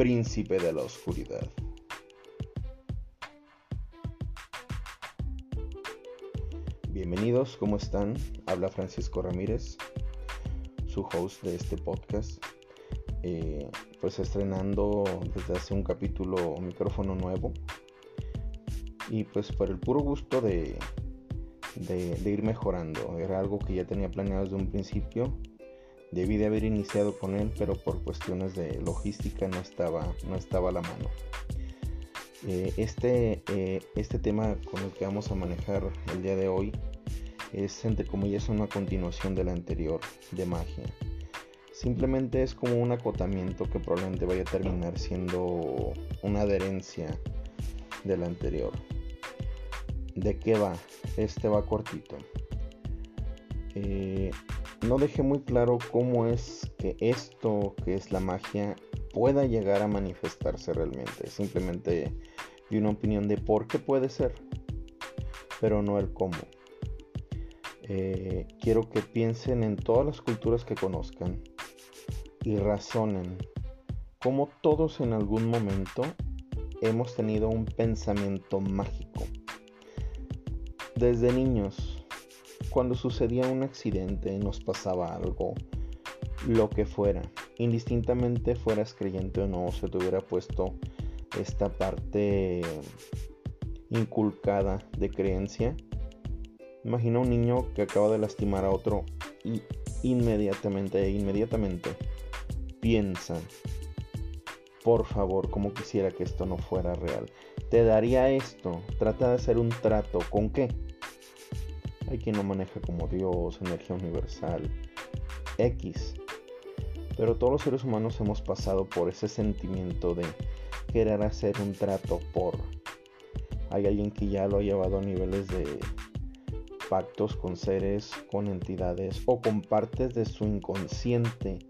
príncipe de la oscuridad. Bienvenidos, ¿cómo están? Habla Francisco Ramírez, su host de este podcast. Eh, pues estrenando desde hace un capítulo un micrófono nuevo. Y pues por el puro gusto de, ir mejorando. Era algo que ya tenía planeado desde un principio Debí de haber iniciado con él, pero por cuestiones de logística no estaba, no estaba a la mano. Eh, este, eh, este tema con el que vamos a manejar el día de hoy es entre comillas una continuación de la anterior, de magia. Simplemente es como un acotamiento que probablemente vaya a terminar siendo una adherencia de la anterior. ¿De qué va? Este va cortito. Eh, no dejé muy claro cómo es que esto que es la magia pueda llegar a manifestarse realmente. Simplemente di una opinión de por qué puede ser, pero no el cómo. Eh, quiero que piensen en todas las culturas que conozcan y razonen cómo todos en algún momento hemos tenido un pensamiento mágico. Desde niños cuando sucedía un accidente, nos pasaba algo, lo que fuera, indistintamente fueras creyente o no, se te hubiera puesto esta parte inculcada de creencia. Imagina un niño que acaba de lastimar a otro y inmediatamente, inmediatamente piensa, por favor, como quisiera que esto no fuera real. Te daría esto, trata de hacer un trato, ¿con qué? Hay quien lo maneja como Dios, energía universal, X. Pero todos los seres humanos hemos pasado por ese sentimiento de querer hacer un trato por. Hay alguien que ya lo ha llevado a niveles de pactos con seres, con entidades o con partes de su inconsciente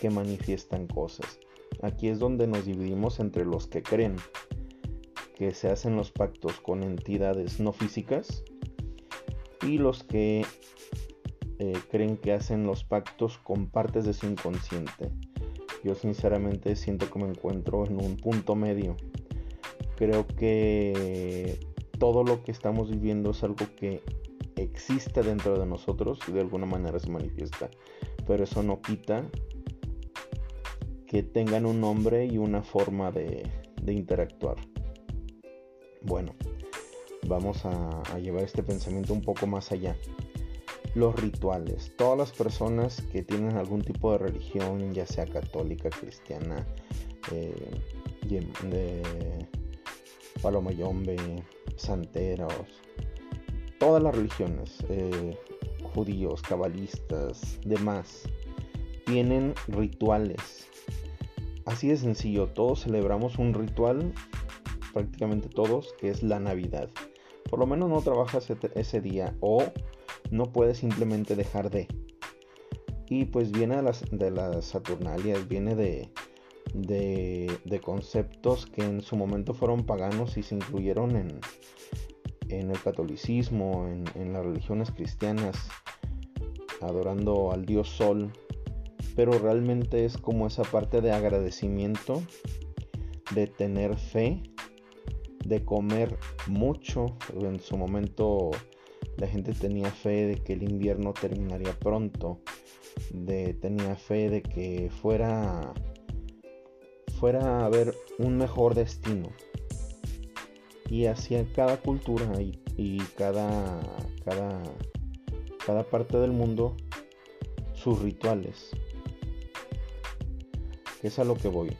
que manifiestan cosas. Aquí es donde nos dividimos entre los que creen que se hacen los pactos con entidades no físicas y los que eh, creen que hacen los pactos con partes de su inconsciente. Yo sinceramente siento que me encuentro en un punto medio. Creo que todo lo que estamos viviendo es algo que existe dentro de nosotros y de alguna manera se manifiesta. Pero eso no quita que tengan un nombre y una forma de, de interactuar. Bueno, vamos a, llevar este pensamiento un poco más allá. Los rituales. Todas las personas que tienen algún tipo de religión, ya sea católica, cristiana, eh, palomayombe, santeros, todas las religiones, eh, judíos, cabalistas, demás, tienen rituales. Así de sencillo, todos celebramos un ritual, prácticamente todos, que es la Navidad por lo menos no trabajas ese día o no puedes simplemente dejar de. Y pues viene de las, de las Saturnalias, viene de, de, conceptos que en su momento fueron paganos y se incluyeron en, en el catolicismo, en, en, las religiones cristianas, adorando al dios Sol, pero realmente es como esa parte de agradecimiento, de tener fe de comer mucho. En su momento la gente tenía fe de que el invierno terminaría pronto. De, tenía fe de que fuera fuera a haber un mejor destino. Y hacia cada cultura y, cada, cada, cada parte del mundo sus rituales. Es a lo que voy.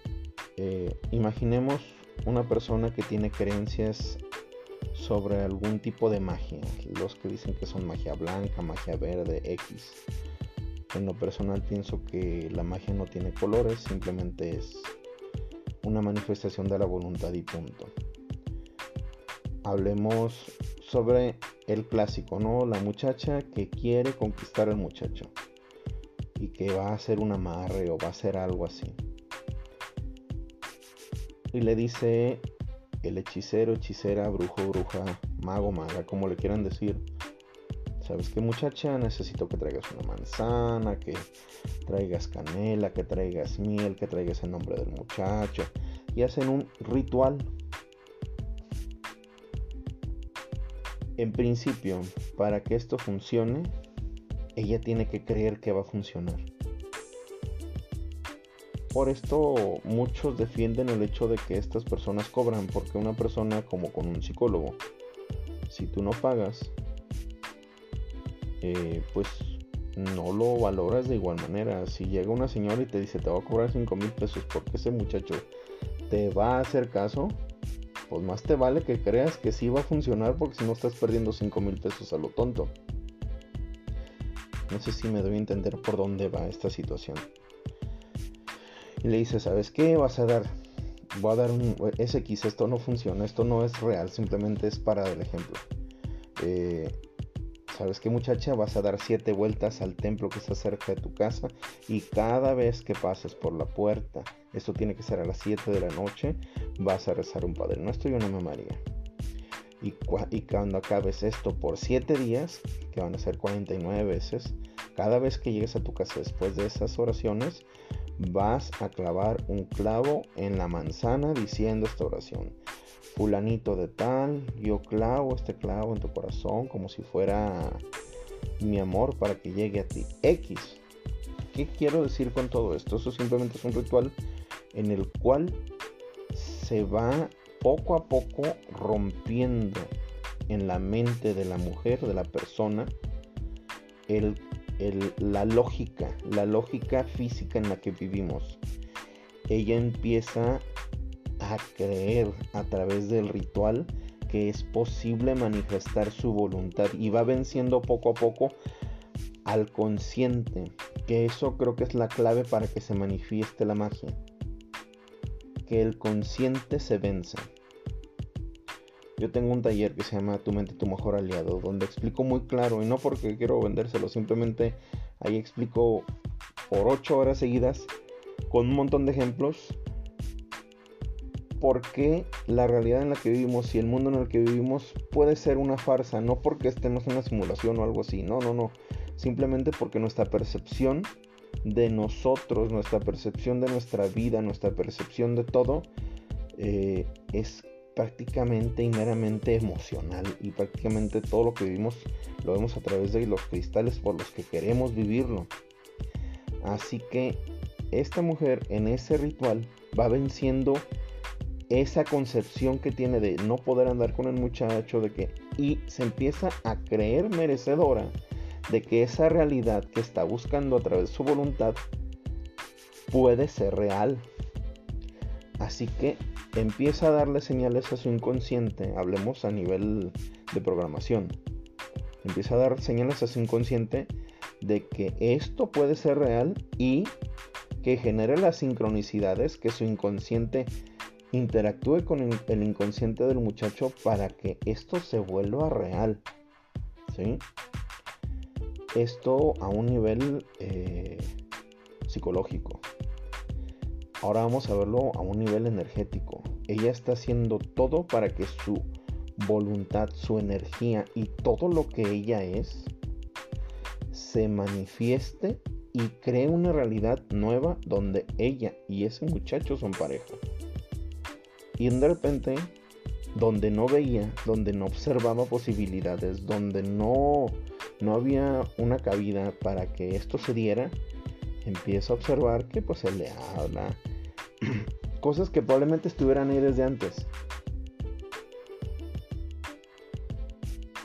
Eh, imaginemos una persona que tiene creencias sobre algún tipo de magia, los que dicen que son magia blanca, magia verde, X. En lo personal pienso que la magia no tiene colores, simplemente es una manifestación de la voluntad y punto. Hablemos sobre el clásico, ¿no? La muchacha que quiere conquistar al muchacho y que va a hacer un amarre o va a hacer algo así. Y le dice el hechicero, hechicera, brujo, bruja, mago, maga, como le quieran decir. ¿Sabes qué muchacha? Necesito que traigas una manzana, que traigas canela, que traigas miel, que traigas el nombre del muchacho. Y hacen un ritual. En principio, para que esto funcione, ella tiene que creer que va a funcionar. Por esto muchos defienden el hecho de que estas personas cobran, porque una persona como con un psicólogo, si tú no pagas, eh, pues no lo valoras de igual manera. Si llega una señora y te dice te va a cobrar 5 mil pesos porque ese muchacho te va a hacer caso, pues más te vale que creas que sí va a funcionar porque si no estás perdiendo 5 mil pesos a lo tonto. No sé si me doy a entender por dónde va esta situación y le dice, ¿sabes qué? Vas a dar, voy a dar un SX, esto no funciona, esto no es real, simplemente es para el ejemplo. Eh, ¿Sabes qué muchacha? Vas a dar siete vueltas al templo que está cerca de tu casa y cada vez que pases por la puerta, esto tiene que ser a las 7 de la noche, vas a rezar un Padre Nuestro y una Mamá María. Y, y, cuando acabes esto por 7 días, que van a ser 49 veces, cada vez que llegues a tu casa después de esas oraciones, vas a clavar un clavo en la manzana diciendo esta oración. Fulanito de tal, yo clavo este clavo en tu corazón como si fuera mi amor para que llegue a ti. X. ¿Qué quiero decir con todo esto? Eso simplemente es un ritual en el cual se va poco a poco rompiendo en la mente de la mujer, de la persona, el la lógica, la lógica física en la que vivimos. Ella empieza a creer a través del ritual que es posible manifestar su voluntad y va venciendo poco a poco al consciente, que eso creo que es la clave para que se manifieste la magia. Que el consciente se vence. Yo tengo un taller que se llama Tu mente, tu mejor aliado, donde explico muy claro, y no porque quiero vendérselo, simplemente ahí explico por 8 horas seguidas, con un montón de ejemplos, por qué la realidad en la que vivimos y el mundo en el que vivimos puede ser una farsa, no porque estemos en una simulación o algo así, no, no, no, simplemente porque nuestra percepción de nosotros, nuestra percepción de nuestra vida, nuestra percepción de todo, eh, es prácticamente y meramente emocional y prácticamente todo lo que vivimos lo vemos a través de los cristales por los que queremos vivirlo. Así que esta mujer en ese ritual va venciendo esa concepción que tiene de no poder andar con el muchacho de que y se empieza a creer merecedora de que esa realidad que está buscando a través de su voluntad puede ser real. Así que empieza a darle señales a su inconsciente, hablemos a nivel de programación, empieza a dar señales a su inconsciente de que esto puede ser real y que genere las sincronicidades, que su inconsciente interactúe con el inconsciente del muchacho para que esto se vuelva real. ¿sí? Esto a un nivel eh, psicológico. Ahora vamos a verlo a un nivel energético. Ella está haciendo todo para que su voluntad, su energía y todo lo que ella es se manifieste y cree una realidad nueva donde ella y ese muchacho son pareja. Y de repente, donde no veía, donde no observaba posibilidades, donde no, no había una cabida para que esto se diera, empieza a observar que pues él le habla, cosas que probablemente estuvieran ahí desde antes.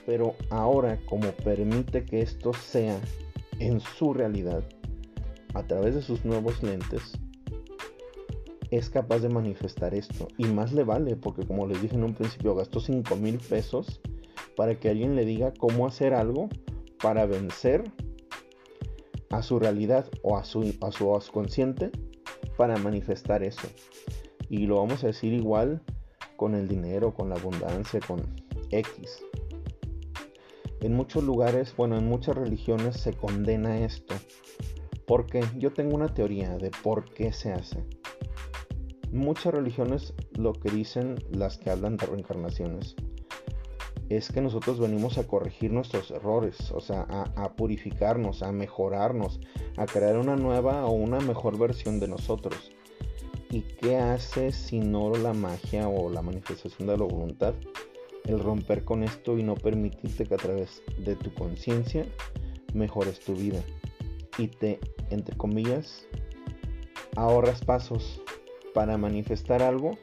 Pero ahora, como permite que esto sea en su realidad, a través de sus nuevos lentes, es capaz de manifestar esto. Y más le vale, porque como les dije en un principio, gastó 5 mil pesos para que alguien le diga cómo hacer algo para vencer a su realidad o a su, a su consciente para manifestar eso. Y lo vamos a decir igual con el dinero, con la abundancia, con X. En muchos lugares, bueno, en muchas religiones se condena esto. Porque yo tengo una teoría de por qué se hace. Muchas religiones lo que dicen, las que hablan de reencarnaciones, es que nosotros venimos a corregir nuestros errores, o sea, a, purificarnos, a mejorarnos, a crear una nueva o una mejor versión de nosotros. ¿Y qué hace si no la magia o la manifestación de la voluntad? El romper con esto y no permitirte que a través de tu conciencia mejores tu vida. Y te, entre comillas, ahorras pasos para manifestar algo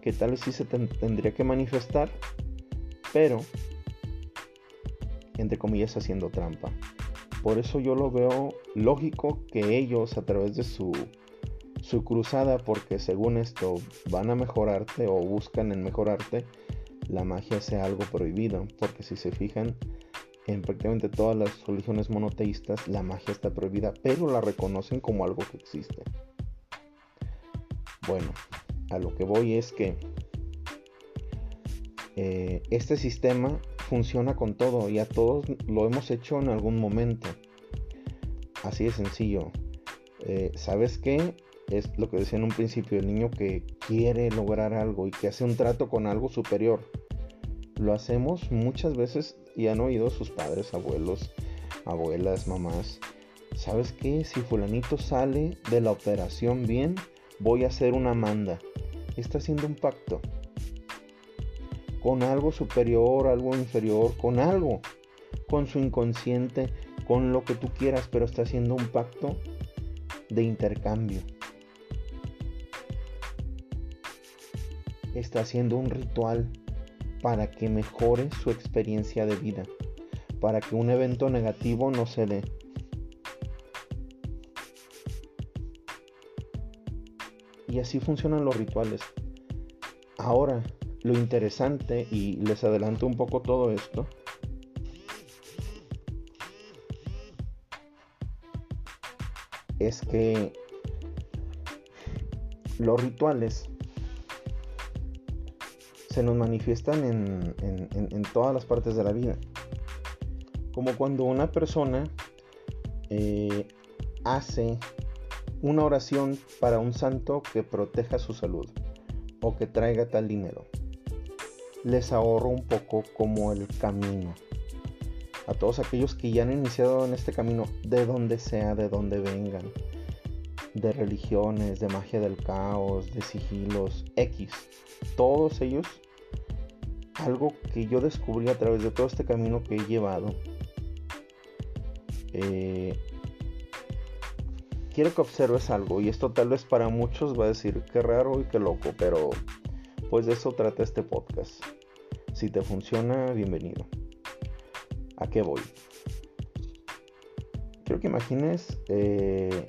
que tal vez sí se tendría que manifestar, pero, entre comillas, haciendo trampa. Por eso yo lo veo lógico que ellos a través de su, su cruzada, porque según esto van a mejorarte o buscan en mejorarte, la magia sea algo prohibido. Porque si se fijan, en prácticamente todas las religiones monoteístas la magia está prohibida, pero la reconocen como algo que existe. Bueno, a lo que voy es que eh, este sistema funciona con todo y a todos lo hemos hecho en algún momento. Así de sencillo. Eh, ¿Sabes qué? Es lo que decía en un principio, el niño que quiere lograr algo y que hace un trato con algo superior. Lo hacemos muchas veces y han oído sus padres, abuelos, abuelas, mamás. ¿Sabes qué? Si fulanito sale de la operación bien, voy a hacer una manda. Está haciendo un pacto con algo superior, algo inferior, con algo, con su inconsciente, con lo que tú quieras, pero está haciendo un pacto de intercambio. Está haciendo un ritual para que mejore su experiencia de vida, para que un evento negativo no se dé. Y así funcionan los rituales. Ahora, lo interesante, y les adelanto un poco todo esto, es que los rituales se nos manifiestan en, todas las partes de la vida. Como cuando una persona eh, hace una oración para un santo que proteja su salud o que traiga tal dinero les ahorro un poco como el camino. A todos aquellos que ya han iniciado en este camino, de donde sea, de donde vengan, de religiones, de magia del caos, de sigilos, X, todos ellos, algo que yo descubrí a través de todo este camino que he llevado, eh, quiero que observes algo, y esto tal vez para muchos va a decir que raro y que loco, pero pues de eso trata este podcast. Si te funciona, bienvenido. ¿A qué voy? Quiero que imagines eh,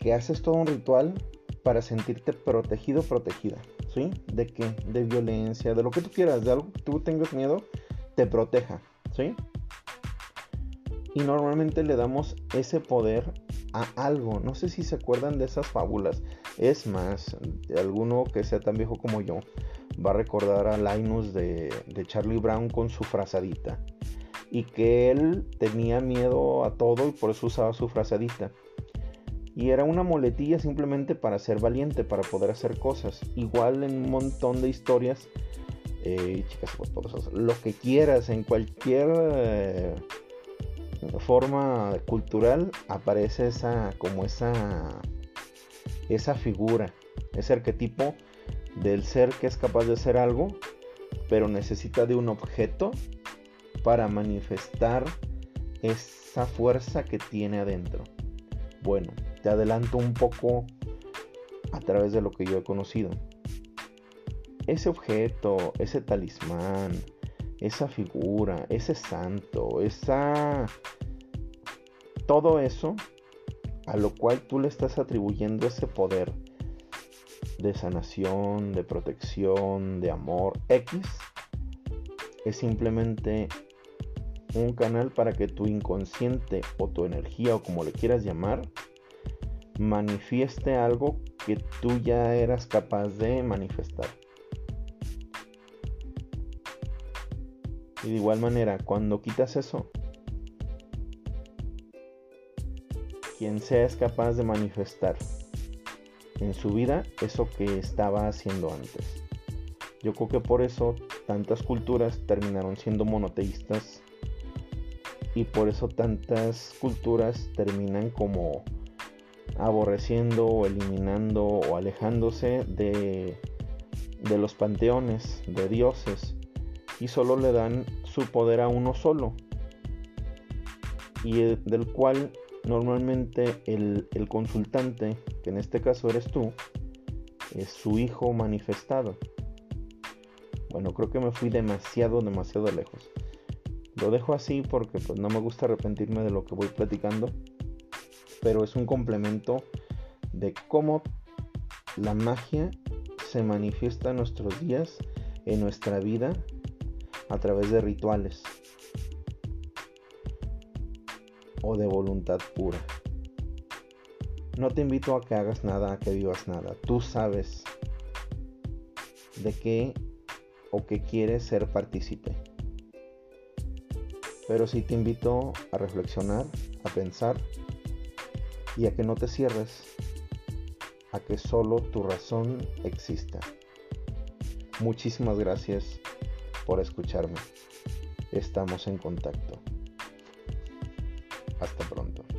que haces todo un ritual para sentirte protegido, protegida. ¿Sí? ¿De qué? De violencia, de lo que tú quieras, de algo que tú tengas miedo, te proteja. ¿Sí? Y normalmente le damos ese poder a algo. No sé si se acuerdan de esas fábulas. Es más, alguno que sea tan viejo como yo, va a recordar a Linus de, Charlie Brown con su frazadita. Y que él tenía miedo a todo y por eso usaba su frazadita. Y era una moletilla simplemente para ser valiente, para poder hacer cosas. Igual en un montón de historias, eh, chicas lo que quieras, en cualquier eh, forma cultural aparece esa, como esa, esa figura, ese arquetipo del ser que es capaz de hacer algo, pero necesita de un objeto para manifestar esa fuerza que tiene adentro. Bueno, te adelanto un poco a través de lo que yo he conocido. Ese objeto, ese talismán, esa figura, ese santo, esa... Todo eso a lo cual tú le estás atribuyendo ese poder de sanación, de protección, de amor X, es simplemente un canal para que tu inconsciente o tu energía o como le quieras llamar, manifieste algo que tú ya eras capaz de manifestar. Y de igual manera, cuando quitas eso, quien sea es capaz de manifestar en su vida eso que estaba haciendo antes. Yo creo que por eso tantas culturas terminaron siendo monoteístas y por eso tantas culturas terminan como aborreciendo o eliminando o alejándose de, de los panteones de dioses y solo le dan su poder a uno solo y del cual normalmente el, consultante, que en este caso eres tú, es su hijo manifestado. Bueno, creo que me fui demasiado, demasiado lejos. Lo dejo así porque pues, no me gusta arrepentirme de lo que voy platicando, pero es un complemento de cómo la magia se manifiesta en nuestros días, en nuestra vida, a través de rituales o de voluntad pura. No te invito a que hagas nada, a que vivas nada. Tú sabes de qué o qué quieres ser partícipe. Pero sí te invito a reflexionar, a pensar y a que no te cierres a que solo tu razón exista. Muchísimas gracias por escucharme. Estamos en contacto. Hasta pronto.